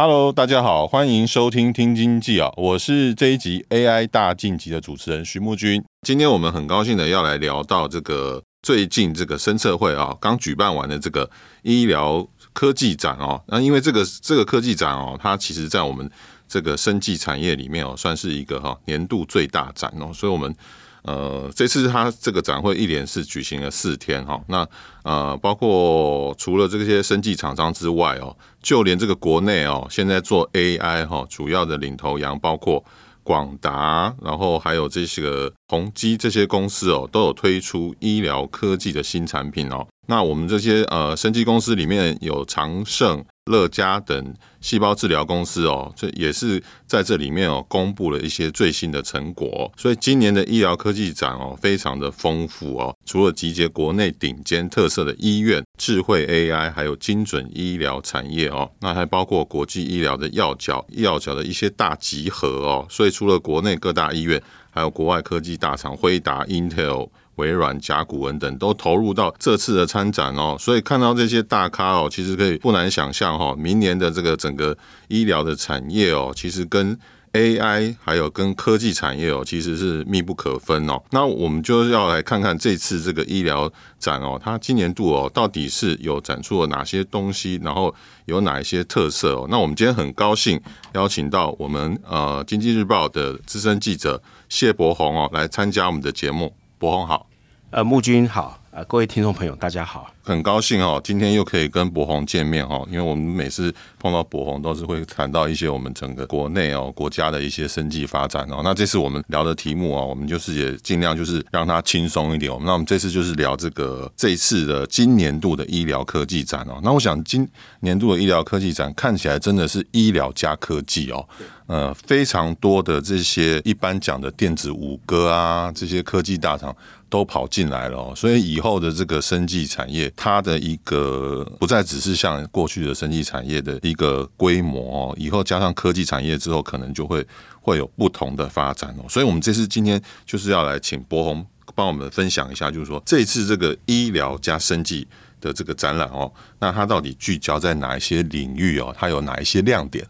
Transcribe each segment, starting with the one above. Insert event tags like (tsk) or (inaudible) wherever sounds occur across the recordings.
Hello，大家好，欢迎收听《听经济》啊，我是这一集 AI 大晋级的主持人徐木军。今天我们很高兴的要来聊到这个最近这个深测会啊，刚举办完的这个医疗科技展哦。那因为这个这个科技展哦，它其实在我们这个生技产业里面哦，算是一个哈年度最大展哦，所以我们。呃，这次它这个展会一连是举行了四天哈，那呃，包括除了这些生技厂商之外哦，就连这个国内哦，现在做 AI 哈，主要的领头羊包括广达，然后还有这些个宏基这些公司哦，都有推出医疗科技的新产品哦。那我们这些呃生技公司里面有长盛。乐嘉等细胞治疗公司哦，这也是在这里面哦，公布了一些最新的成果。所以今年的医疗科技展哦，非常的丰富哦。除了集结国内顶尖特色的医院、智慧 AI，还有精准医疗产业哦，那还包括国际医疗的药角、药角的一些大集合哦。所以除了国内各大医院，还有国外科技大厂，辉达、Intel。微软、甲骨文等都投入到这次的参展哦，所以看到这些大咖哦，其实可以不难想象哈，明年的这个整个医疗的产业哦，其实跟 AI 还有跟科技产业哦，其实是密不可分哦。那我们就要来看看这次这个医疗展哦，它今年度哦，到底是有展出了哪些东西，然后有哪一些特色哦？那我们今天很高兴邀请到我们呃经济日报的资深记者谢伯鸿哦，来参加我们的节目。伯鸿好。呃，木君好，呃，各位听众朋友，大家好，很高兴哦，今天又可以跟博宏见面哦，因为我们每次碰到博宏都是会谈到一些我们整个国内哦国家的一些生计发展哦。那这次我们聊的题目啊，我们就是也尽量就是让它轻松一点。那我们这次就是聊这个这一次的今年度的医疗科技展哦。那我想今年度的医疗科技展看起来真的是医疗加科技哦，呃，非常多的这些一般讲的电子五哥啊，这些科技大厂。都跑进来了，哦所以以后的这个生技产业，它的一个不再只是像过去的生技产业的一个规模哦，以后加上科技产业之后，可能就会会有不同的发展哦。所以，我们这次今天就是要来请博鸿帮我们分享一下，就是说这次这个医疗加生技的这个展览哦，那它到底聚焦在哪一些领域哦？它有哪一些亮点？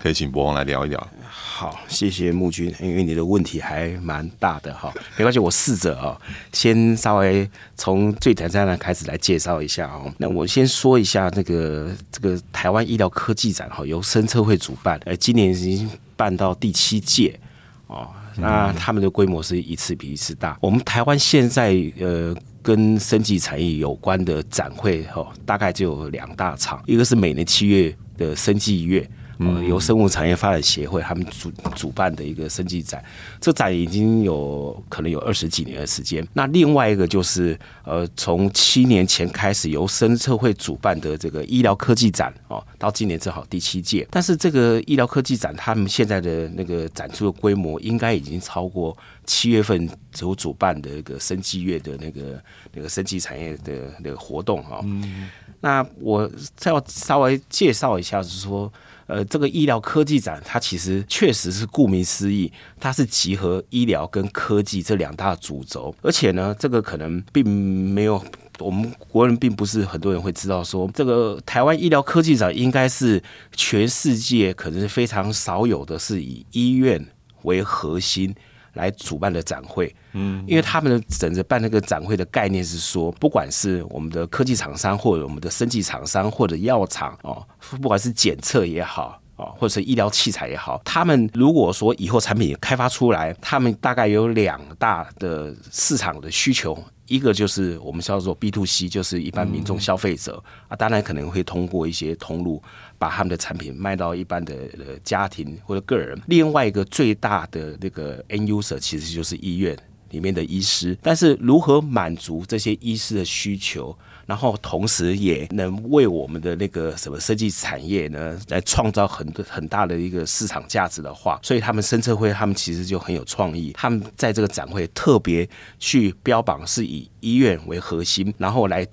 可以请伯王来聊一聊。好，谢谢木君，因为你的问题还蛮大的哈，没关系，我试着啊，先稍微从最简单的开始来介绍一下哦。那我先说一下这个这个台湾医疗科技展哈，由生测会主办，呃，今年已经办到第七届哦。那他们的规模是一次比一次大。我们台湾现在呃跟生技产业有关的展会哈，大概就有两大场，一个是每年七月的生技月。嗯，由生物产业发展协会他们主主办的一个生技展，这展已经有可能有二十几年的时间。那另外一个就是，呃，从七年前开始由生测会主办的这个医疗科技展哦，到今年正好第七届。但是这个医疗科技展，他们现在的那个展出的规模，应该已经超过七月份所主办的一个生技月的那个那个生技产业的那个活动哈。嗯。那我再要稍微介绍一下，就是说。呃，这个医疗科技展，它其实确实是顾名思义，它是集合医疗跟科技这两大主轴。而且呢，这个可能并没有我们国人并不是很多人会知道说，这个台湾医疗科技展应该是全世界可能是非常少有的，是以医院为核心。来主办的展会，嗯，因为他们的整个办那个展会的概念是说，不管是我们的科技厂商，或者我们的生技厂商，或者药厂哦，不管是检测也好，哦，或者是医疗器材也好，他们如果说以后产品开发出来，他们大概有两大的市场的需求。一个就是我们叫做 B to C，就是一般民众消费者、嗯、啊，当然可能会通过一些通路把他们的产品卖到一般的呃家庭或者个人。另外一个最大的那个 end user 其实就是医院里面的医师，但是如何满足这些医师的需求？然后同时也能为我们的那个什么设计产业呢，来创造很多很大的一个市场价值的话，所以他们深策会他们其实就很有创意，他们在这个展会特别去标榜是以医院为核心，然后来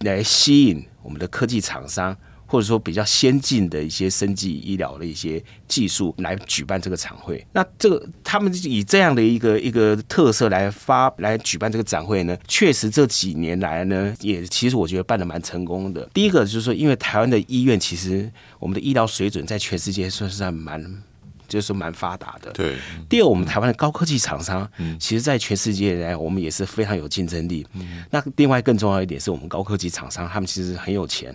来吸引我们的科技厂商。或者说比较先进的一些生技医疗的一些技术来举办这个展会，那这个他们以这样的一个一个特色来发来举办这个展会呢，确实这几年来呢，也其实我觉得办的蛮成功的。第一个就是说，因为台湾的医院其实我们的医疗水准在全世界算是蛮就是蛮发达的。对。第二，我们台湾的高科技厂商，嗯其实在全世界来我们也是非常有竞争力。嗯那另外更重要一点是我们高科技厂商，他们其实很有钱。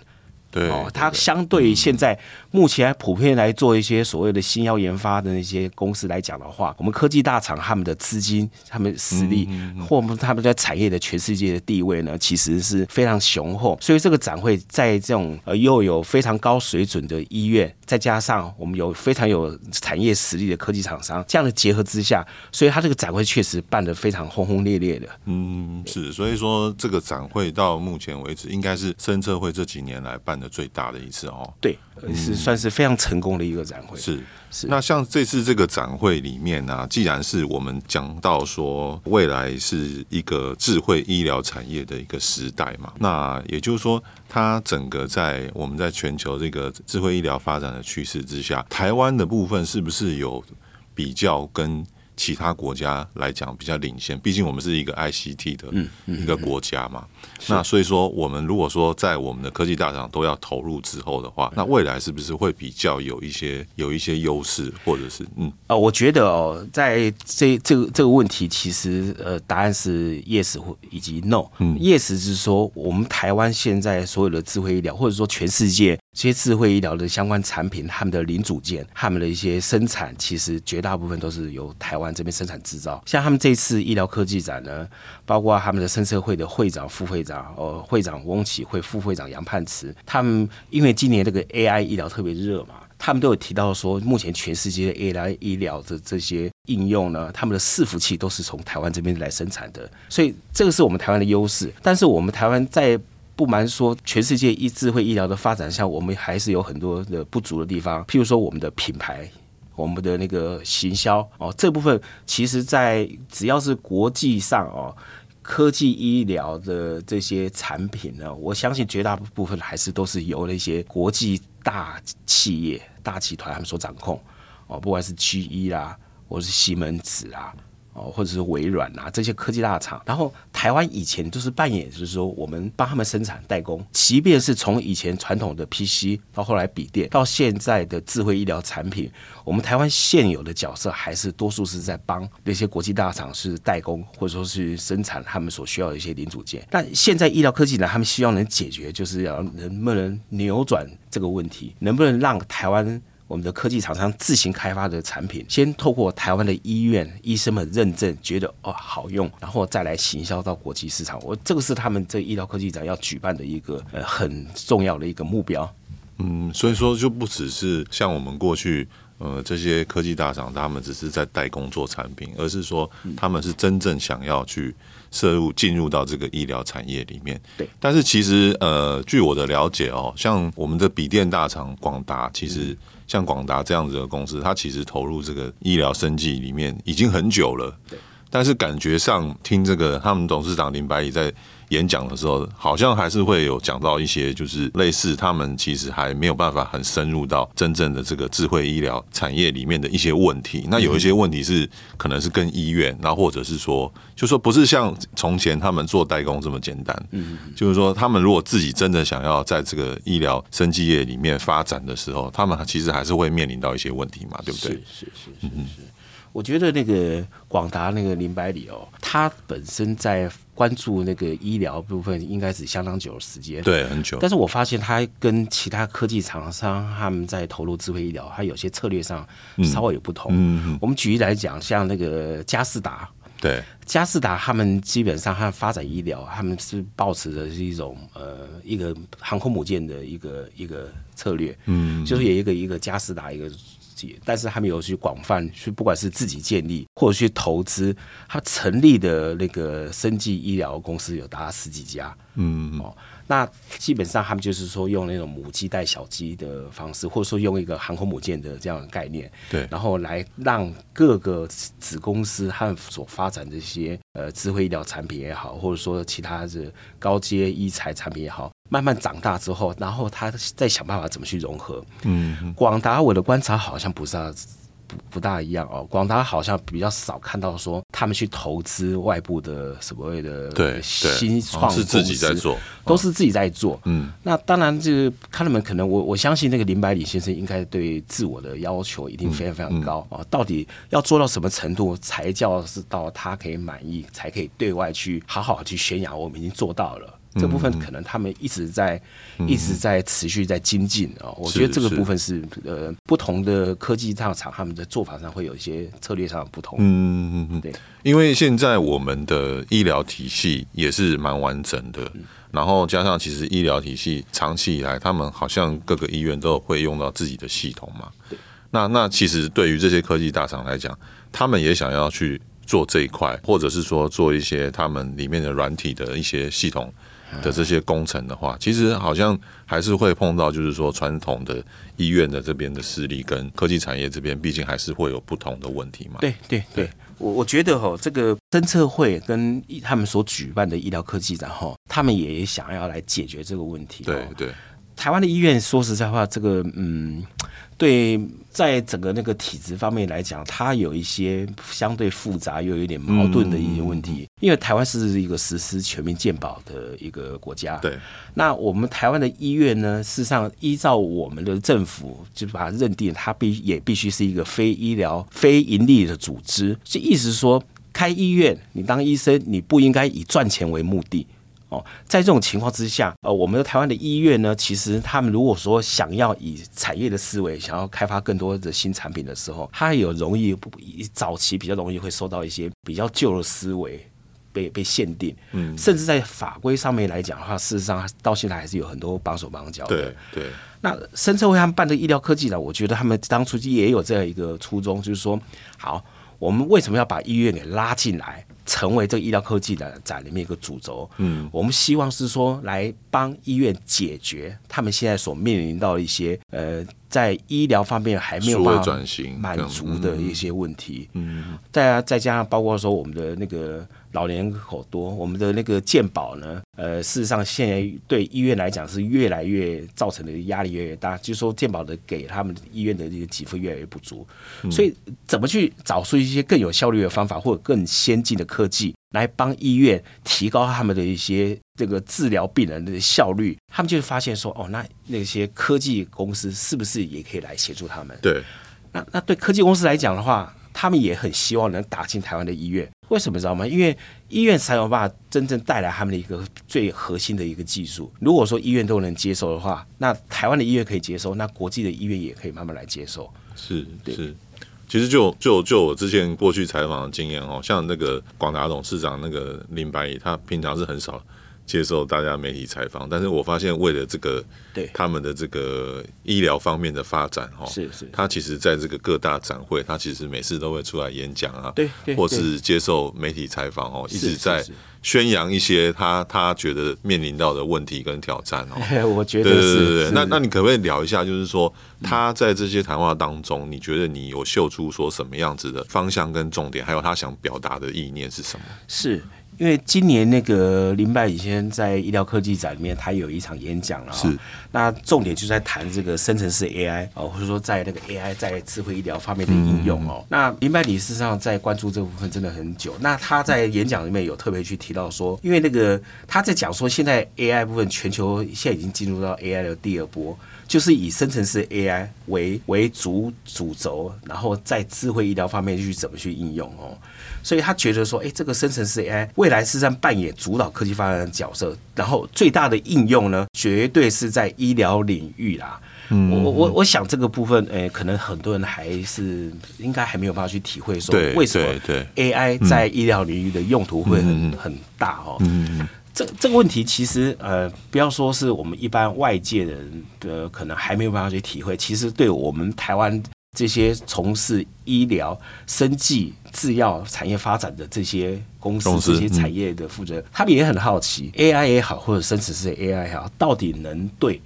对，哦，它相对于现在目前普遍来做一些所谓的新药研发的那些公司来讲的话，我们科技大厂他们的资金、他们实力，或他们在产业的全世界的地位呢，其实是非常雄厚。所以这个展会在这种呃又有非常高水准的医院，再加上我们有非常有产业实力的科技厂商这样的结合之下，所以它这个展会确实办得非常轰轰烈烈的。嗯，是，所以说这个展会到目前为止应该是深测会这几年来办的最大的一次哦，对，是算是非常成功的一个展会。是是，那像这次这个展会里面呢、啊，既然是我们讲到说未来是一个智慧医疗产业的一个时代嘛，那也就是说，它整个在我们在全球这个智慧医疗发展的趋势之下，台湾的部分是不是有比较跟？其他国家来讲比较领先，毕竟我们是一个 ICT 的一个国家嘛。嗯嗯嗯、那所以说，我们如果说在我们的科技大厂都要投入之后的话，那未来是不是会比较有一些有一些优势，或者是嗯？啊、呃，我觉得哦，在这这个这个问题，其实呃，答案是 yes 或以及 no。嗯，yes 是说我们台湾现在所有的智慧医疗，或者说全世界这些智慧医疗的相关产品，他们的零组件，他们的一些生产，其实绝大部分都是由台湾。这边生产制造，像他们这次医疗科技展呢，包括他们的生策会的会长、副会长，呃，会长翁启惠，副会长杨盼慈，他们因为今年这个 AI 医疗特别热嘛，他们都有提到说，目前全世界的 AI 医疗的这些应用呢，他们的伺服器都是从台湾这边来生产的，所以这个是我们台湾的优势。但是我们台湾在不瞒说，全世界医智慧医疗的发展上，我们还是有很多的不足的地方，譬如说我们的品牌。我们的那个行销哦，这部分其实，在只要是国际上哦，科技医疗的这些产品呢，我相信绝大部分还是都是由那些国际大企业、大集团他们所掌控哦，不管是 GE 啦，或是西门子啦。哦，或者是微软啊这些科技大厂，然后台湾以前都是扮演，就是说我们帮他们生产代工，即便是从以前传统的 PC 到后来笔电，到现在的智慧医疗产品，我们台湾现有的角色还是多数是在帮那些国际大厂是代工，或者说是生产他们所需要的一些零组件。但现在医疗科技呢，他们希望能解决，就是要能不能扭转这个问题，能不能让台湾。我们的科技厂商自行开发的产品，先透过台湾的医院医生们认证，觉得哦好用，然后再来行销到国际市场。我这个是他们这医疗科技展要举办的一个呃很重要的一个目标。嗯，所以说就不只是像我们过去呃这些科技大厂，他们只是在代工做产品，而是说他们是真正想要去涉入进入到这个医疗产业里面。对，但是其实呃据我的了解哦，像我们的笔电大厂广达，其实。像广达这样子的公司，它其实投入这个医疗生技里面已经很久了。对，但是感觉上听这个他们董事长林百里在演讲的时候，好像还是会有讲到一些，就是类似他们其实还没有办法很深入到真正的这个智慧医疗产业里面的一些问题。那有一些问题是可能是跟医院，然后或者是说，就说不是像从前他们做代工这么简单。嗯，就是说他们如果自己真的想要在这个医疗生技业里面发展的时候，他们其实还是会面临到一些问题嘛，对不对？是是是是是。我觉得那个广达那个林百里哦，他本身在关注那个医疗部分，应该是相当久的时间，对，很久。但是我发现他跟其他科技厂商他们在投入智慧医疗，他有些策略上稍微有不同。嗯，我们举例来讲，像那个佳士达对，佳士达他们基本上他发展医疗，他们是保持的是一种呃一个航空母舰的一个一个策略，嗯，就是有一个一个佳士达一个。但是他们有去广泛去，不管是自己建立或者去投资，他成立的那个生技医疗公司有达十几家，嗯哦，那基本上他们就是说用那种母鸡带小鸡的方式，或者说用一个航空母舰的这样的概念，对，然后来让各个子公司他们所发展这些呃智慧医疗产品也好，或者说其他的高阶医材产品也好。慢慢长大之后，然后他再想办法怎么去融合。嗯，广达我的观察好像不是不不大一样哦。广达好像比较少看到说他们去投资外部的所谓的对新创是自己在做，都是自己在做。嗯，那当然就是他们可能我我相信那个林百里先生应该对自我的要求一定非常非常高啊。到底要做到什么程度才叫是到他可以满意，才可以对外去好好去宣扬我们已经做到了。这部分可能他们一直在、嗯、一直在持续在精进啊、哦，我觉得这个部分是，是呃不同的科技大厂他们的做法上会有一些策略上的不同。嗯嗯嗯，对，因为现在我们的医疗体系也是蛮完整的，嗯、然后加上其实医疗体系长期以来，他们好像各个医院都会用到自己的系统嘛。那那其实对于这些科技大厂来讲，他们也想要去做这一块，或者是说做一些他们里面的软体的一些系统。的这些工程的话，其实好像还是会碰到，就是说传统的医院的这边的势力跟科技产业这边，毕竟还是会有不同的问题嘛。对对对，我我觉得哈，这个侦测会跟他们所举办的医疗科技展哈，他们也想要来解决这个问题。对对，台湾的医院说实在话，这个嗯。对，在整个那个体制方面来讲，它有一些相对复杂又有一点矛盾的一些问题。因为台湾是一个实施全民健保的一个国家，对。那我们台湾的医院呢，事实上依照我们的政府就把它认定，它必也必须是一个非医疗、非盈利的组织。就意思是说，开医院，你当医生，你不应该以赚钱为目的。哦，在这种情况之下，呃，我们的台湾的医院呢，其实他们如果说想要以产业的思维，想要开发更多的新产品的时候，它有容易早期比较容易会受到一些比较旧的思维被被限定，嗯，甚至在法规上面来讲的话，事实上到现在还是有很多绑手绑脚的。对对。那深圳为他们办的医疗科技呢，我觉得他们当初也有这样一个初衷，就是说，好，我们为什么要把医院给拉进来？成为这个医疗科技的展里面一个主轴，嗯，我们希望是说来帮医院解决他们现在所面临到的一些呃，在医疗方面还没有办法满足的一些问题，嗯，再再加上包括说我们的那个。老年人口多，我们的那个健保呢，呃，事实上现在对医院来讲是越来越造成的压力越来越大，就是说健保的给他们医院的这个给付越来越不足，嗯、所以怎么去找出一些更有效率的方法或者更先进的科技来帮医院提高他们的一些这个治疗病人的效率，他们就会发现说，哦，那那些科技公司是不是也可以来协助他们？对，那那对科技公司来讲的话。他们也很希望能打进台湾的医院，为什么知道吗？因为医院才有办法真正带来他们的一个最核心的一个技术。如果说医院都能接受的话，那台湾的医院可以接受，那国际的医院也可以慢慢来接受。是是，其实就就就我之前过去采访的经验哦，像那个广达董事长那个林百里，他平常是很少。接受大家媒体采访，但是我发现为了这个，对他们的这个医疗方面的发展，哈，是是，他其实在这个各大展会，他其实每次都会出来演讲啊，对，或是接受媒体采访哦，一直在宣扬一些他他觉得面临到的问题跟挑战哦。(laughs) 我觉得是，对对对，那那你可不可以聊一下，就是说他在这些谈话当中，你觉得你有秀出说什么样子的方向跟重点，还有他想表达的意念是什么？是。因为今年那个林百里先生在医疗科技展里面，他有一场演讲了，是。那重点就在谈这个生成式 AI 哦，或者说在那个 AI 在智慧医疗方面的应用哦。那林百里事实上在关注这部分真的很久。那他在演讲里面有特别去提到说，因为那个他在讲说，现在 AI 部分全球现在已经进入到 AI 的第二波，就是以生成式 AI 为为主主轴，然后在智慧医疗方面去怎么去应用哦。所以他觉得说，哎，这个生成式 AI 未来是在扮演主导科技发展的角色，然后最大的应用呢，绝对是在医疗领域啦。嗯，我我我想这个部分，诶，可能很多人还是应该还没有办法去体会说，为什么对 AI 在医疗领域的用途会很很大哦。嗯，这这个问题其实呃，不要说是我们一般外界的人的可能还没有办法去体会，其实对我们台湾。这些从事医疗、生技、制药产业发展的这些公司、这些产业的负责人，他们也很好奇，AI 也好，或者生成式 AI 也好，到底能对，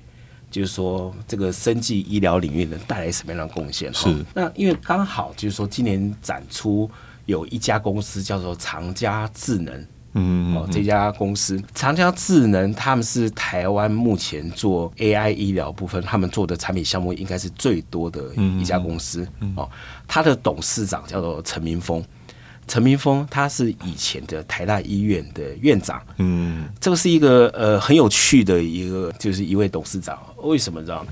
就是说这个生技医疗领域能带来什么样的贡献？是。那因为刚好就是说，今年展出有一家公司叫做长嘉智能。嗯，哦，这家公司长江智能，他们是台湾目前做 AI 医疗部分，他们做的产品项目应该是最多的一家公司。哦，他的董事长叫做陈明峰，陈明峰他是以前的台大医院的院长。嗯，这个是一个呃很有趣的一个，就是一位董事长。为什么呢？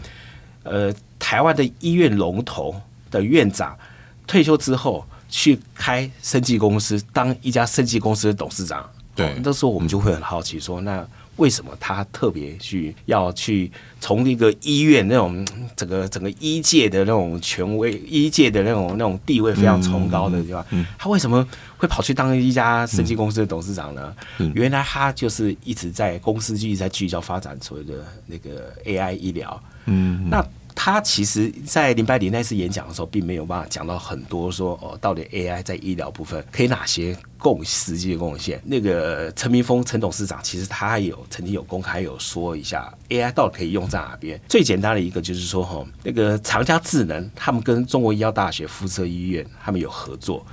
呃，台湾的医院龙头的院长退休之后，去开生技公司，当一家生技公司的董事长。对，那时候我们就会很好奇说，那为什么他特别去要去从一个医院那种整个整个医界的那种权威、医界的那种那种地位非常崇高的地方？他为什么会跑去当一家生技公司的董事长呢？原来他就是一直在公司就一直在聚焦发展所谓的那个 AI 医疗。嗯，那。他其实，在林百里那次演讲的时候，并没有办法讲到很多说哦，到底 AI 在医疗部分可以哪些贡实际的贡献。那个陈明峰陈董事长，其实他有曾经有公开有说一下 AI 到底可以用在哪边。最简单的一个就是说，哈，那个长嘉智能他们跟中国医药大学附设医院他们有合作，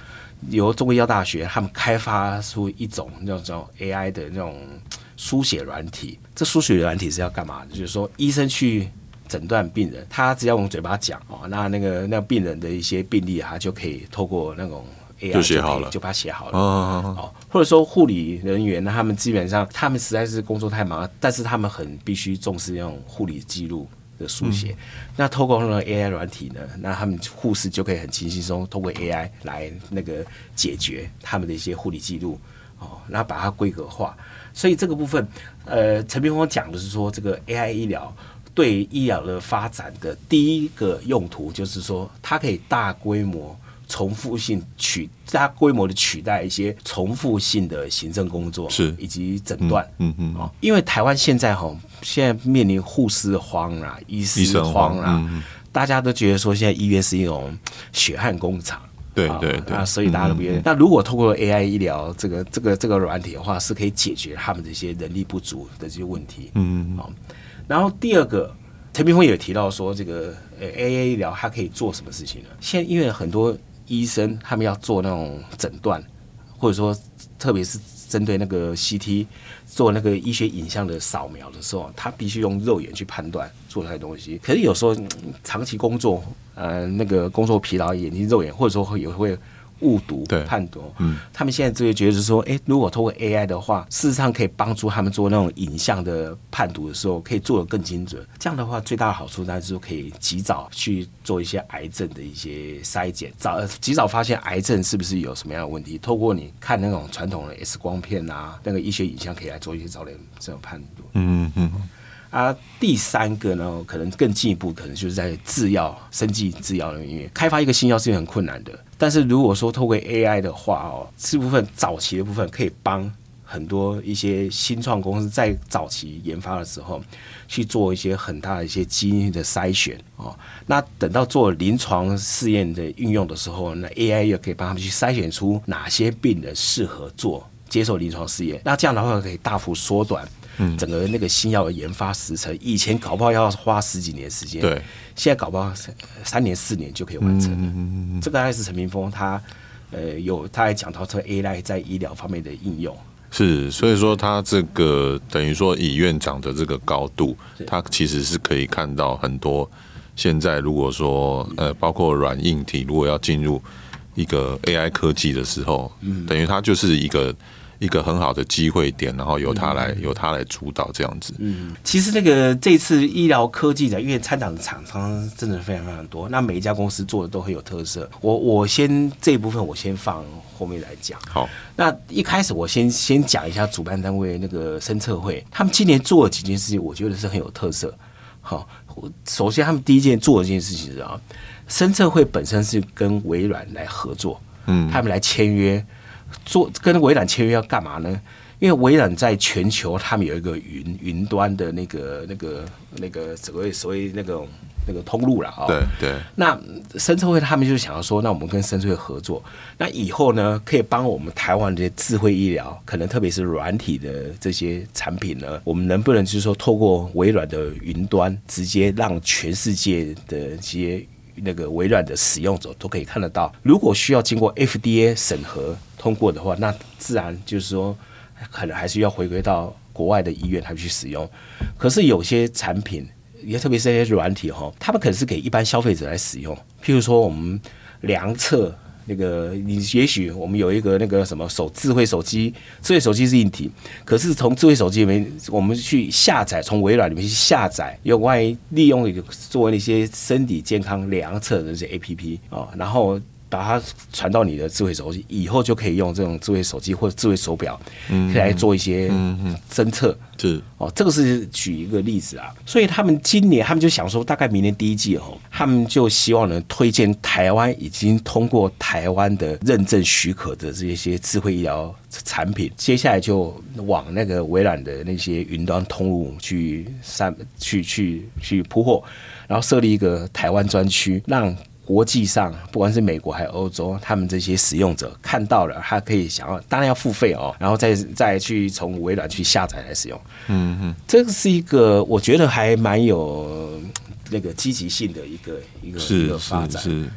由中国医药大学他们开发出一种那种 AI 的那种书写软体。这书写软体是要干嘛？就是说医生去。诊断病人，他只要用嘴巴讲哦，那那个那病人的一些病例啊，就可以透过那种 AI 就写好了，就把它写好了哦。或者说护理人员呢，他们基本上他们实在是工作太忙，但是他们很必须重视那种护理记录的书写。嗯、那透过那个 AI 软体呢，那他们护士就可以很轻轻松通过 AI 来那个解决他们的一些护理记录哦，然后把它规格化。所以这个部分，呃，陈明峰讲的是说这个 AI 医疗。对医疗的发展的第一个用途，就是说它可以大规模、重复性取大规模的取代一些重复性的行政工作，是。以及诊断，嗯嗯啊，因为台湾现在哈，现在面临护士荒啊，医师荒啊，大家都觉得说现在医院是一种血汗工厂，对对对，啊，所以大家都不愿意。那如果透过 AI 医疗这个这个这个软体的话，是可以解决他们这些人力不足的这些问题，嗯嗯然后第二个，陈明峰也提到说，这个呃 AI 医疗它可以做什么事情呢？现在因为很多医生他们要做那种诊断，或者说特别是针对那个 CT 做那个医学影像的扫描的时候，他必须用肉眼去判断做那些东西。可是有时候长期工作，呃，那个工作疲劳，眼睛肉眼，或者说会也会。误读、判读，嗯，他们现在就会觉得是说，哎，如果通过 AI 的话，事实上可以帮助他们做那种影像的判读的时候，可以做的更精准。这样的话，最大的好处当然是可以及早去做一些癌症的一些筛检，早及早发现癌症是不是有什么样的问题。透过你看那种传统的 X 光片啊，那个医学影像可以来做一些早点这种判读。嗯嗯。啊，第三个呢，可能更进一步，可能就是在制药、生技制药领域开发一个新药是很困难的。但是如果说透过 AI 的话哦，这部分早期的部分可以帮很多一些新创公司在早期研发的时候去做一些很大的一些基因的筛选哦。那等到做临床试验的运用的时候，那 AI 又可以帮他们去筛选出哪些病人适合做接受临床试验。那这样的话可以大幅缩短。嗯，整个那个新药的研发时程，以前搞不好要花十几年时间，对，现在搞不好三年四年就可以完成了。嗯嗯嗯，这个还是陈明峰他呃有他还讲到这个 AI 在医疗方面的应用。是，所以说他这个等于说以院长的这个高度，他其实是可以看到很多现在如果说呃包括软硬体如果要进入一个 AI 科技的时候，嗯，等于他就是一个。一个很好的机会点，然后由他来、嗯、由他来主导这样子。嗯，其实那个这次医疗科技展，因为参展的厂商真的非常非常多，那每一家公司做的都很有特色。我我先这一部分我先放后面来讲。好，那一开始我先先讲一下主办单位那个深策会，他们今年做了几件事情，我觉得是很有特色。好，首先他们第一件做的一件事情是啊，深测会本身是跟微软来合作，嗯，他们来签约，做跟微软签约要干嘛呢？因为微软在全球，他们有一个云云端的那个、那个、那个所谓所谓那个那个通路了啊。对对。那生测会他们就想要说，那我们跟生测会合作，那以后呢，可以帮我们台湾这些智慧医疗，可能特别是软体的这些产品呢，我们能不能就是说，透过微软的云端，直接让全世界的这些那个微软的使用者都可以看得到？如果需要经过 FDA 审核通过的话，那自然就是说。可能还是要回归到国外的医院来去使用，可是有些产品，也特别是那些软体哈，他们可能是给一般消费者来使用。譬如说，我们量测那个，你也许我们有一个那个什么手智慧手机，智慧手机是硬体，可是从智慧手机里面，我们去下载，从微软里面去下载又万一利用一个作为那些身体健康量测的这些 APP 啊，然后。把它传到你的智慧手机，以后就可以用这种智慧手机或者智慧手表，可以来做一些侦测。是哦，这个是举一个例子啊。所以他们今年，他们就想说，大概明年第一季哦，他们就希望能推荐台湾已经通过台湾的认证许可的这些智慧医疗产品，接下来就往那个微软的那些云端通路去散去去去铺货，然后设立一个台湾专区，让。国际上，不管是美国还是欧洲，他们这些使用者看到了，他可以想要，当然要付费哦，然后再再去从微软去下载来使用。嗯嗯，这个是一个我觉得还蛮有那个积极性的一个一个一个发展。是。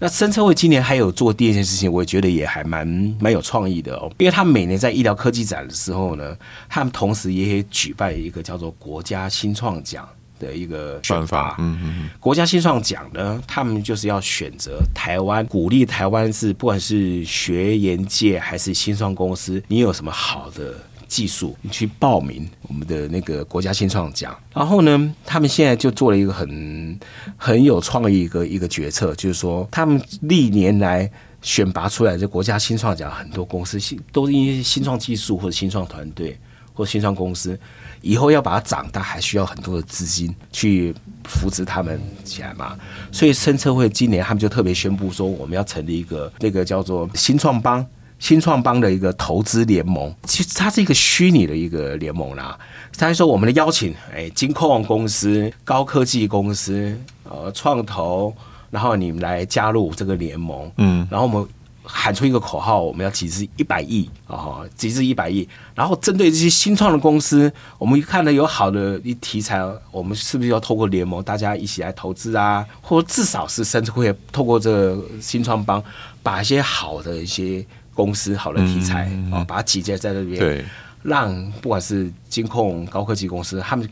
那深测会今年还有做第二件事情，我觉得也还蛮蛮有创意的哦，因为他们每年在医疗科技展的时候呢，他们同时也举办一个叫做国家新创奖。的一个选拔，嗯嗯，国家新创奖呢，他们就是要选择台湾，鼓励台湾是不管是学研界还是新创公司，你有什么好的技术，你去报名我们的那个国家新创奖。然后呢，他们现在就做了一个很很有创意一个一个决策，就是说他们历年来选拔出来的国家新创奖，很多公司新都是因为新创技术或者新创团队或新创公司。以后要把它长大，还需要很多的资金去扶持他们起来嘛。所以深测会今年他们就特别宣布说，我们要成立一个那个叫做新创帮、新创帮的一个投资联盟。其实它是一个虚拟的一个联盟啦。他说我们的邀请，哎，金控公司、高科技公司、呃，创投，然后你们来加入这个联盟。嗯，然后我们。喊出一个口号，我们要集资一百亿啊！集资一百亿，然后针对这些新创的公司，我们看到有好的一题材，我们是不是要透过联盟，大家一起来投资啊？或者至少是甚至会透过这个新创帮，把一些好的一些公司、好的题材啊，把它集结在这边，对，让不管是金控、高科技公司，他们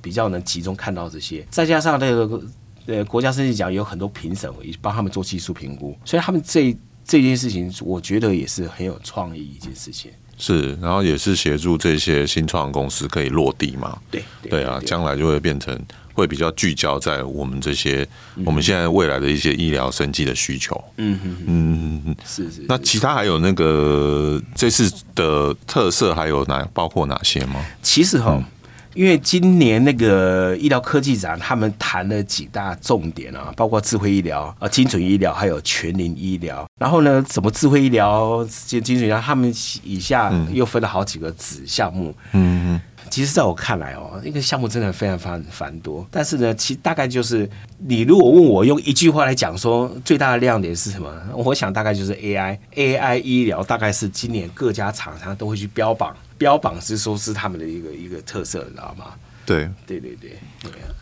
比较能集中看到这些，再加上那个呃国家生技奖有很多评审，也帮他们做技术评估，所以他们这。这件事情，我觉得也是很有创意一件事情。是，然后也是协助这些新创公司可以落地嘛？对，对啊，将来就会变成会比较聚焦在我们这些我们现在未来的一些医疗生技的需求。嗯嗯嗯嗯，是是。那其他还有那个这次的特色还有哪包括哪些吗？其实哈。因为今年那个医疗科技展，他们谈了几大重点啊，包括智慧医疗啊、精准医疗，还有全龄医疗。然后呢，什么智慧医疗、精精准医疗，他们以下又分了好几个子项目。嗯嗯。其实，在我看来哦，那个项目真的非常繁繁多。但是呢，其实大概就是，你如果问我用一句话来讲说，最大的亮点是什么？我想大概就是 AI，AI 医疗大概是今年各家厂商都会去标榜。标榜是说是他们的一个一个特色，你知道吗？对对对对，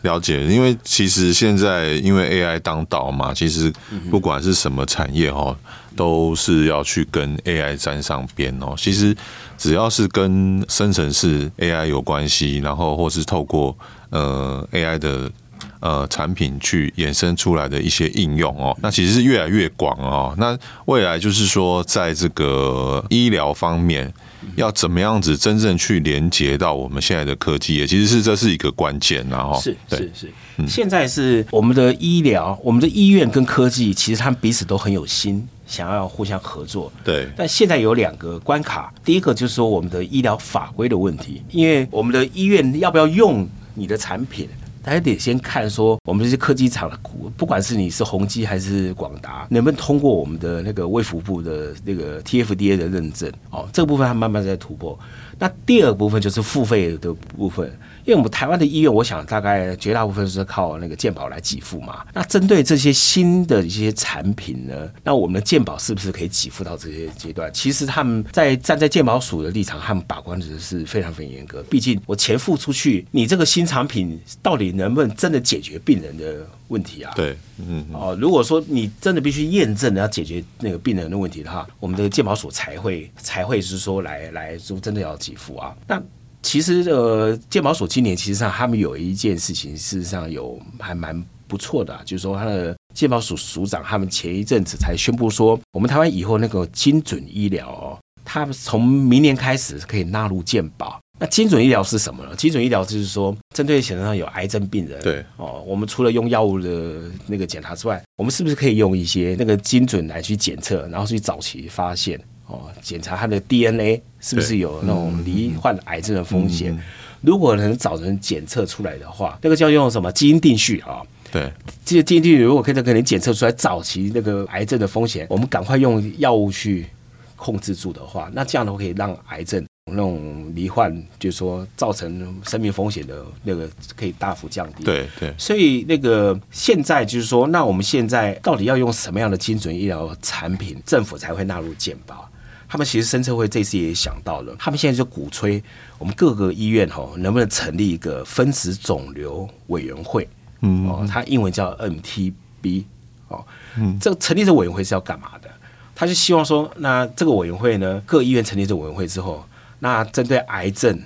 了解。因为其实现在因为 AI 当道嘛，其实不管是什么产业哦，都是要去跟 AI 沾上边哦。其实只要是跟生成式 AI 有关系，然后或是透过呃 AI 的呃产品去衍生出来的一些应用哦，那其实是越来越广哦。那未来就是说，在这个医疗方面。要怎么样子真正去连接到我们现在的科技业，其实是这是一个关键，然后是是是，现在是我们的医疗，我们的医院跟科技，其实他们彼此都很有心，想要互相合作。对，但现在有两个关卡，第一个就是说我们的医疗法规的问题，因为我们的医院要不要用你的产品，还得先看说，我们这些科技厂的股，不管是你是宏基还是广达，能不能通过我们的那个卫福部的那个 TFDA 的认证？哦，这个部分它慢慢在突破。那第二部分就是付费的部分。因为我们台湾的医院，我想大概绝大部分是靠那个健保来给付嘛。那针对这些新的一些产品呢，那我们的健保是不是可以给付到这些阶段？其实他们在站在健保署的立场，他们把关的是非常非常严格。毕竟我钱付出去，你这个新产品到底能不能真的解决病人的问题啊？对，嗯，哦，如果说你真的必须验证要解决那个病人的问题的话，我们的健保署才会才会是说来来说真的要给付啊。那其实呃，健保所今年其实上他们有一件事情，事实上有还蛮不错的，就是说他的健保署署长他们前一阵子才宣布说，我们台湾以后那个精准医疗哦，他们从明年开始可以纳入健保。那精准医疗是什么呢？精准医疗就是说，针对显然上有癌症病人，对哦，我们除了用药物的那个检查之外，我们是不是可以用一些那个精准来去检测，然后去早期发现？哦，检查他的 DNA 是不是有那种罹患癌症的风险？如果能早晨检测出来的话，那个叫用什么基因定序啊？对，这些基因定序如果可以给你检测出来早期那个癌症的风险，我们赶快用药物去控制住的话，那这样的话可以让癌症那种罹患，就是说造成生命风险的那个可以大幅降低。对对，所以那个现在就是说，那我们现在到底要用什么样的精准医疗产品，政府才会纳入健保？他们其实生策会这次也想到了，他们现在就鼓吹我们各个医院哈，能不能成立一个分子肿瘤委员会？嗯，哦，它英文叫 MTB 哦，嗯，这个成立这个委员会是要干嘛的？他就希望说，那这个委员会呢，各医院成立这个委员会之后，那针对癌症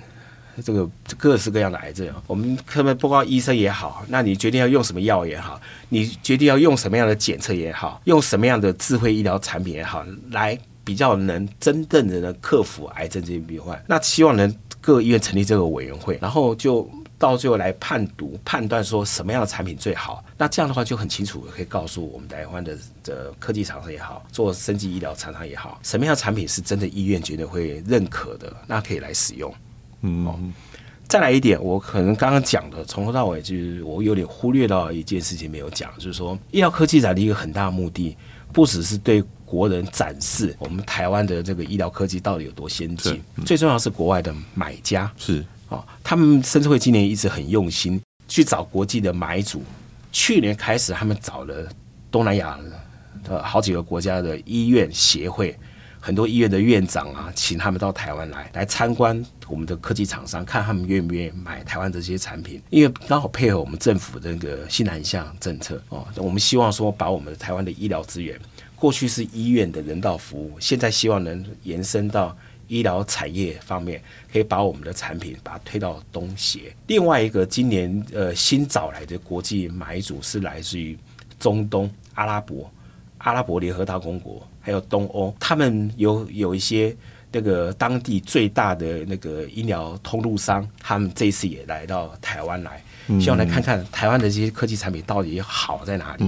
这个各式各样的癌症，我们可能包括医生也好，那你决定要用什么药也好，你决定要用什么样的检测也好，用什么样的智慧医疗产品也好，来。比较能真正的能克服癌症这些病患，那希望能各医院成立这个委员会，然后就到最后来判读判断说什么样的产品最好。那这样的话就很清楚，可以告诉我们台湾的的科技厂商也好，做生技医疗厂商也好，什么样的产品是真的医院绝对会认可的，那可以来使用。嗯，哦，再来一点，我可能刚刚讲的从头到尾就是我有点忽略到一件事情没有讲，就是说医疗科技展的一个很大的目的，不只是对。国人展示我们台湾的这个医疗科技到底有多先进，嗯、最重要是国外的买家是啊，他们甚至会今年一直很用心去找国际的买主。去年开始，他们找了东南亚的好几个国家的医院协会，很多医院的院长啊，请他们到台湾来来参观我们的科技厂商，看他们愿不愿意买台湾这些产品。因为刚好配合我们政府的那个新南向政策哦，我们希望说把我们台湾的医疗资源。过去是医院的人道服务，现在希望能延伸到医疗产业方面，可以把我们的产品把它推到东协。另外一个今年呃新找来的国际买主是来自于中东阿拉伯、阿拉伯联合大公国，还有东欧，他们有有一些那个当地最大的那个医疗通路商，他们这次也来到台湾来。希望来看看台湾的这些科技产品到底好在哪里。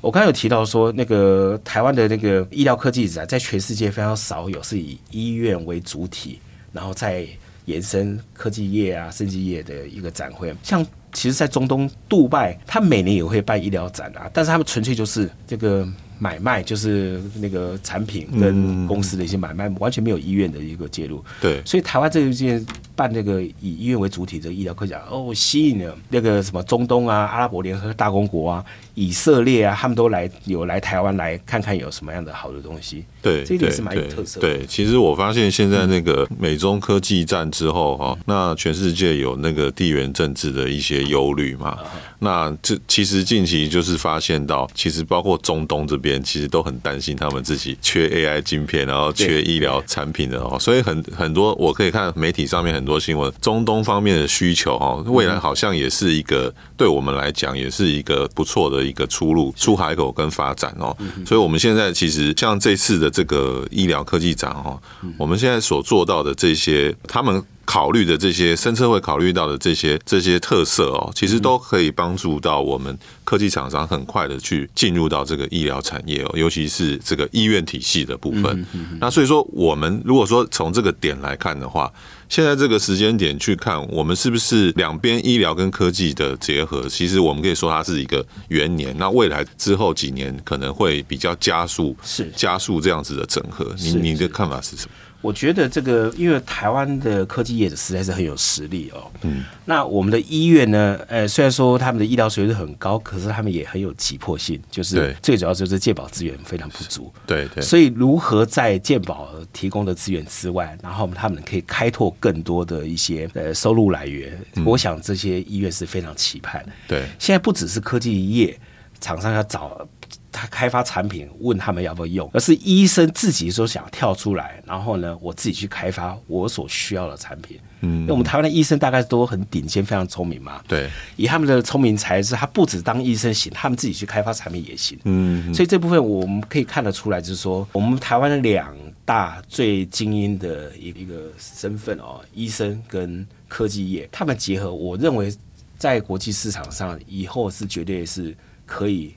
我刚刚有提到说，那个台湾的那个医疗科技展在全世界非常少有，是以医院为主体，然后再延伸科技业啊、生技业的一个展会。像其实，在中东杜拜，他每年也会办医疗展啊，但是他们纯粹就是这个。买卖就是那个产品跟公司的一些买卖，完全没有医院的一个介入。对，所以台湾这一件办那个以医院为主体的医疗科技，哦，吸引了那个什么中东啊、阿拉伯联合大公国啊、以色列啊，他们都来有来台湾来看看有什么样的好的东西。对，这一点是蛮有特色的。对，其实我发现现在那个美中科技战之后哈，那全世界有那个地缘政治的一些忧虑嘛。那这其实近期就是发现到，其实包括中东这边。其实都很担心他们自己缺 AI 晶片，然后缺医疗产品的哦，所以很很多我可以看媒体上面很多新闻，中东方面的需求哦，未来好像也是一个对我们来讲也是一个不错的一个出路，出海口跟发展哦。所以我们现在其实像这次的这个医疗科技展哦，我们现在所做到的这些，他们考虑的这些深策会考虑到的这些这些特色哦，其实都可以帮助到我们科技厂商很快的去进入到这个医疗产业哦，尤其是这个医院体系的部分。那所以说，我们如果说从这个点来看的话，现在这个时间点去看，我们是不是两边医疗跟科技的结合？其实我们可以说它是一个元年。那未来之后几年可能会比较加速，是加速这样子的整合。你你的看法是什么？我觉得这个，因为台湾的科技业者实在是很有实力哦。嗯。那我们的医院呢？呃，虽然说他们的医疗水准很高，可是他们也很有急迫性，就是最主要就是健保资源非常不足。对对。所以如何在健保提供的资源之外，然后他们可以开拓更多的一些呃收入来源，我想这些医院是非常期盼的。对。现在不只是科技业厂商要找。他开发产品，问他们要不要用，而是医生自己说想跳出来，然后呢，我自己去开发我所需要的产品。嗯，因为我们台湾的医生大概都很顶尖，非常聪明嘛。对，以他们的聪明才智，他不止当医生行，他们自己去开发产品也行。嗯，所以这部分我们可以看得出来，就是说我们台湾的两大最精英的一一个身份哦，医生跟科技业，他们结合，我认为在国际市场上以后是绝对是可以。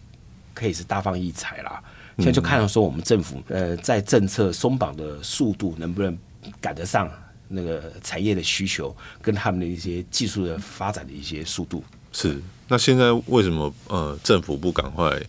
可以是大放异彩啦，现在就看到说我们政府呃在政策松绑的速度能不能赶得上那个产业的需求跟他们的一些技术的发展的一些速度。是，那现在为什么呃政府不赶快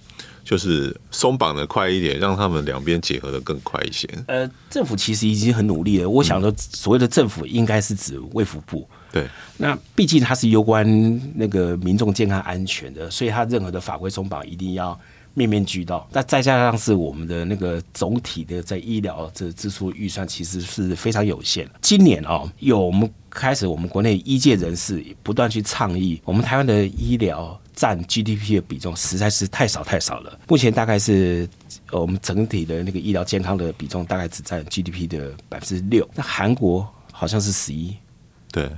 就是松绑的快一点，让他们两边结合的更快一些？呃，政府其实已经很努力了。我想说，所谓的政府应该是指卫福部。对，那毕竟它是攸关那个民众健康安全的，所以它任何的法规松绑一定要。面面俱到，那再加上是我们的那个总体的在医疗这支出预算其实是非常有限。今年哦，有我们开始，我们国内医界人士不断去倡议，我们台湾的医疗占 GDP 的比重实在是太少太少了。目前大概是我们整体的那个医疗健康的比重大概只占 GDP 的百分之六，那韩国好像是十一，对，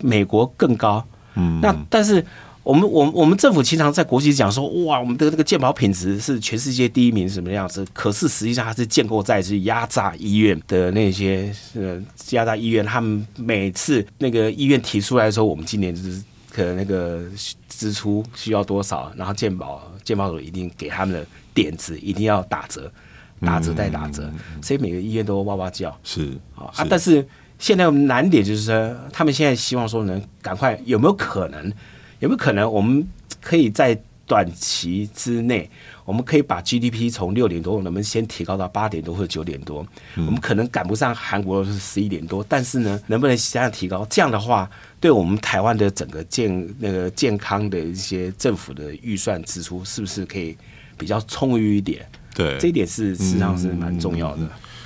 美国更高，嗯，那但是。我们我们我们政府经常在国际讲说，哇，我们的这个健保品质是全世界第一名，什么样子？可是实际上它是建构在是压榨医院的那些呃压榨医院，他们每次那个医院提出来说，我们今年就是可能那个支出需要多少，然后健保健保署一定给他们的点子一定要打折，打折再打折，所以每个医院都哇哇叫。是啊，但是现在我们难点就是说，他们现在希望说能赶快，有没有可能？有没有可能，我们可以在短期之内，我们可以把 GDP 从六点多，能不能先提高到八点多或者九点多？我们可能赶不上韩国是十一点多，但是呢，能不能这样提高？这样的话，对我们台湾的整个健那个健康的一些政府的预算支出，是不是可以比较充裕一点？对，这一点是实际上是蛮重要的。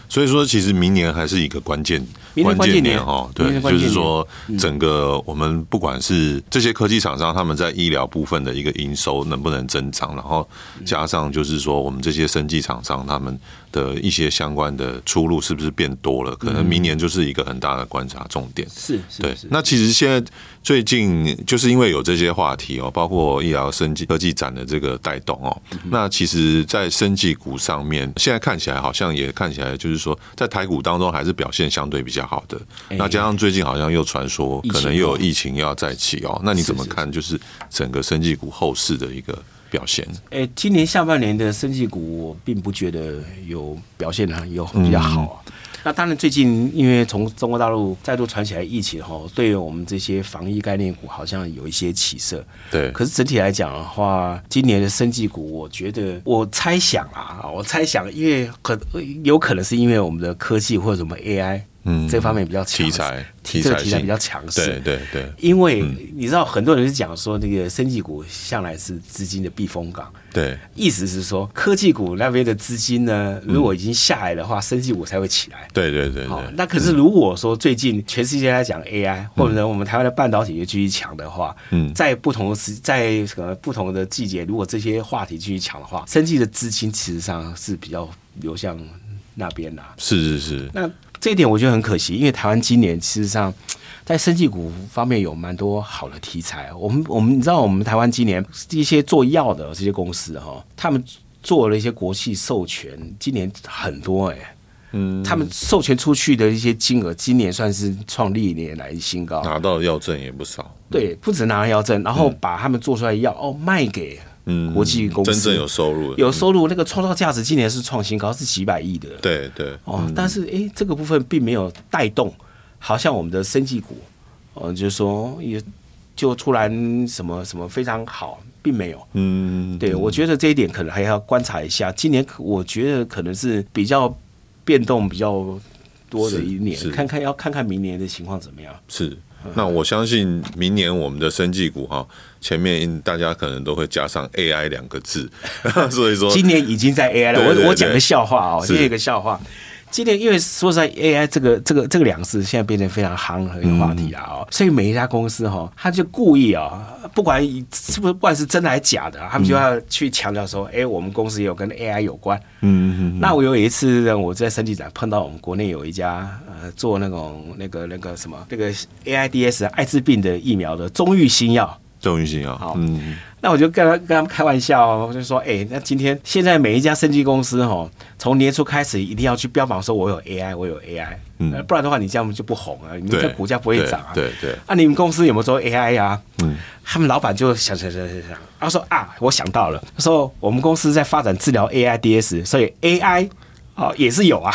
所以说，其实明年还是一个关键关键年哦。对，就是说，整个我们不管是这些科技厂商，他们在医疗部分的一个营收能不能增长，然后加上就是说，我们这些生技厂商他们的一些相关的出路是不是变多了？可能明年就是一个很大的观察重点。是，对。那其实现在最近就是因为有这些话题哦，包括医疗生技科技展的这个带动哦，那其实，在生技股上面，现在看起来好像也看起来就是。说在台股当中还是表现相对比较好的，那加上最近好像又传说可能又有疫情要再起哦，那你怎么看？就是整个生技股后市的一个表现？哎，今年下半年的生技股我并不觉得有表现的有比较好啊。那当然，最近因为从中国大陆再度传起来疫情后，对于我们这些防疫概念股好像有一些起色。对，可是整体来讲的话，今年的生技股，我觉得我猜想啊，我猜想，因为可有可能是因为我们的科技或者什么 AI。嗯，这方面比较强，题材，题材题材比较强势，对对对。因为你知道，很多人是讲说，那个生技股向来是资金的避风港，对，意思是说，科技股那边的资金呢，如果已经下来的话，生技股才会起来。对对对。好，那可是如果说最近全世界在讲 AI，或者我们台湾的半导体也继续强的话，嗯，在不同的时，在什么不同的季节，如果这些话题继续强的话，生技的资金其实上是比较流向那边的。是是是。那。这一点我觉得很可惜，因为台湾今年事实上 (tsk) 在生技股方面有蛮多好的题材。我们我们你知道，我们台湾今年一些做药的这些公司哈，他们做了一些国际授权，今年很多哎、欸。嗯，他们授权出去的一些金额，今年算是创历年来新高，拿到的药证也不少。对，不止拿到药证，然后把他们做出来的药哦卖给嗯国际公司，真正有收入，有收入，那个创造价值今年是创新高，是几百亿的。对对哦，但是哎，这个部分并没有带动，好像我们的生技股，呃，就是说也就突然什么什么非常好。并没有，嗯，对，我觉得这一点可能还要观察一下。今年我觉得可能是比较变动比较多的一年，看看要看看明年的情况怎么样。是，那我相信明年我们的生技股哈，前面大家可能都会加上 AI 两个字，(laughs) 所以说今年已经在 AI 了。我我讲个笑话哦，今天有个笑话。今年因为说实在，AI 这个这个这个两个字现在变成非常夯的一个话题了哦，所以每一家公司哈，他就故意啊，不管是不是不管是真的还是假的，他们就要去强调说，哎，我们公司也有跟 AI 有关。嗯嗯。那我有一次我在升级展碰到我们国内有一家呃做那种那个那个什么那个 AIDS 艾滋病的疫苗的中裕新药。中裕新啊。好。嗯。那我就跟他跟他们开玩笑，我就说，哎、欸，那今天现在每一家生技公司哦，从年初开始一定要去标榜说我有 AI，我有 AI，嗯，不然的话你这样就不红啊，你们这股价不会涨啊。对对。那、啊、你们公司有没有做 AI 呀、啊？嗯，他们老板就想想想想想，他说啊，我想到了，他说我们公司在发展治疗 AIDS，所以 AI。哦，也是有啊。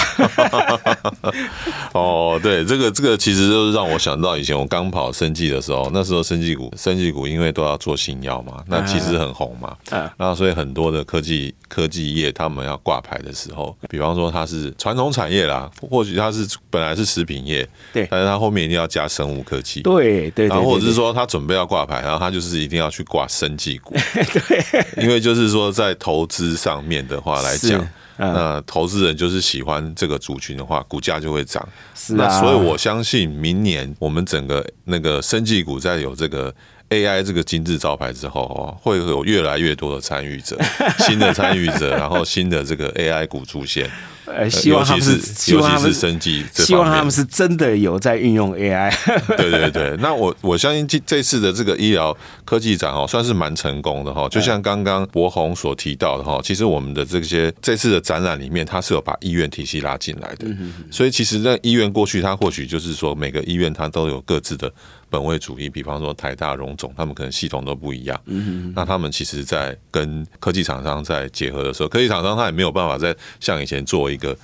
(laughs) 哦，对，这个这个其实就是让我想到以前我刚跑生技的时候，那时候生技股，生技股因为都要做新药嘛，那其实很红嘛。嗯。那所以很多的科技科技业他们要挂牌的时候，比方说它是传统产业啦，或许它是本来是食品业，对，但是它后面一定要加生物科技，对对。然后或者是说它准备要挂牌，然后它就是一定要去挂生技股，(laughs) 对。因为就是说在投资上面的话来讲。那投资人就是喜欢这个族群的话，股价就会涨。是啊，那所以我相信明年我们整个那个生技股在有这个 AI 这个金字招牌之后哦，会有越来越多的参与者，新的参与者，然后新的这个 AI 股出现。呃，希望他们是，尤其是生计，希望他们是真的有在运用 AI。(laughs) 对对对，那我我相信这这次的这个医疗科技展哦，算是蛮成功的哈。就像刚刚博宏所提到的哈，其实我们的这些这次的展览里面，它是有把医院体系拉进来的。所以其实那医院过去，它或许就是说每个医院它都有各自的。本位主义，比方说台大、荣总，他们可能系统都不一样。嗯，那他们其实，在跟科技厂商在结合的时候，科技厂商他也没有办法再像以前做一个。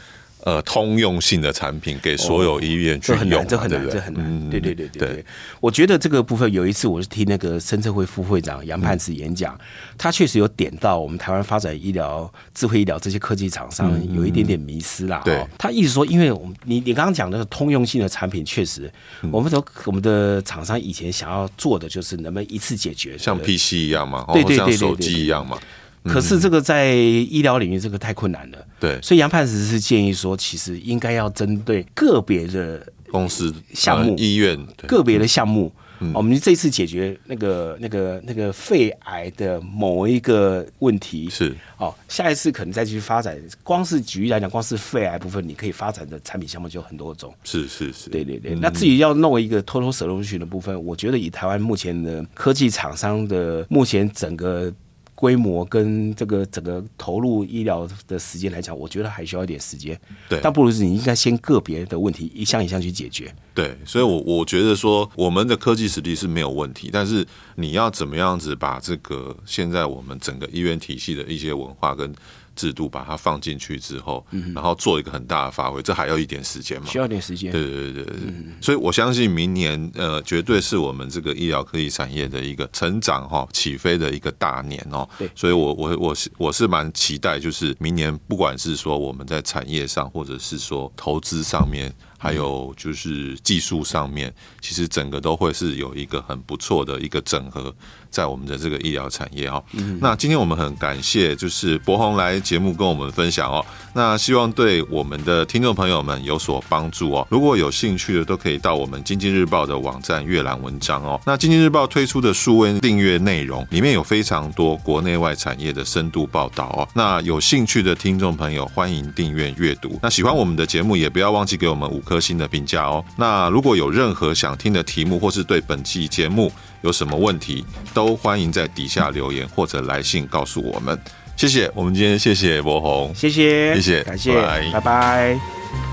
呃，通用性的产品给所有医院去用，这很难，这很难，这很难。对对对对对，我觉得这个部分有一次，我是听那个深策会副会长杨盼慈演讲，他确实有点到我们台湾发展医疗、智慧医疗这些科技厂商有一点点迷失啦。对，他一直说，因为我们你你刚刚讲的通用性的产品，确实，我们说我们的厂商以前想要做的就是能不能一次解决，像 PC 一样嘛，对对对，像手机一样嘛。可是这个在医疗领域这个太困难了，对，所以杨判石是建议说，其实应该要针对个别的公司项目、医院个别的项目，我们这次解决那个那个那个肺癌的某一个问题是哦，下一次可能再继续发展。光是举例来讲，光是肺癌部分，你可以发展的产品项目就很多种。是是是，对对对。那至于要弄一个 total solution 的部分，我觉得以台湾目前的科技厂商的目前整个。规模跟这个整个投入医疗的时间来讲，我觉得还需要一点时间。对，但不如是你应该先个别的问题一项一项去解决。对，所以我，我我觉得说，我们的科技实力是没有问题，但是你要怎么样子把这个现在我们整个医院体系的一些文化跟。制度把它放进去之后，然后做一个很大的发挥，这还要一点时间嘛？需要点时间。对对对对对，所以我相信明年呃，绝对是我们这个医疗科技产业的一个成长哈起飞的一个大年哦。对，所以我我我是我是蛮期待，就是明年不管是说我们在产业上，或者是说投资上面。还有就是技术上面，其实整个都会是有一个很不错的一个整合，在我们的这个医疗产业哈。那今天我们很感谢，就是博宏来节目跟我们分享哦。那希望对我们的听众朋友们有所帮助哦。如果有兴趣的，都可以到我们经济日报的网站阅览文章哦。那经济日报推出的数位订阅内容里面有非常多国内外产业的深度报道哦。那有兴趣的听众朋友，欢迎订阅阅读。那喜欢我们的节目，也不要忘记给我们五颗。颗星的评价哦。那如果有任何想听的题目，或是对本期节目有什么问题，都欢迎在底下留言或者来信告诉我们。谢谢，我们今天谢谢博红，谢谢，谢谢，感谢，拜拜。拜拜。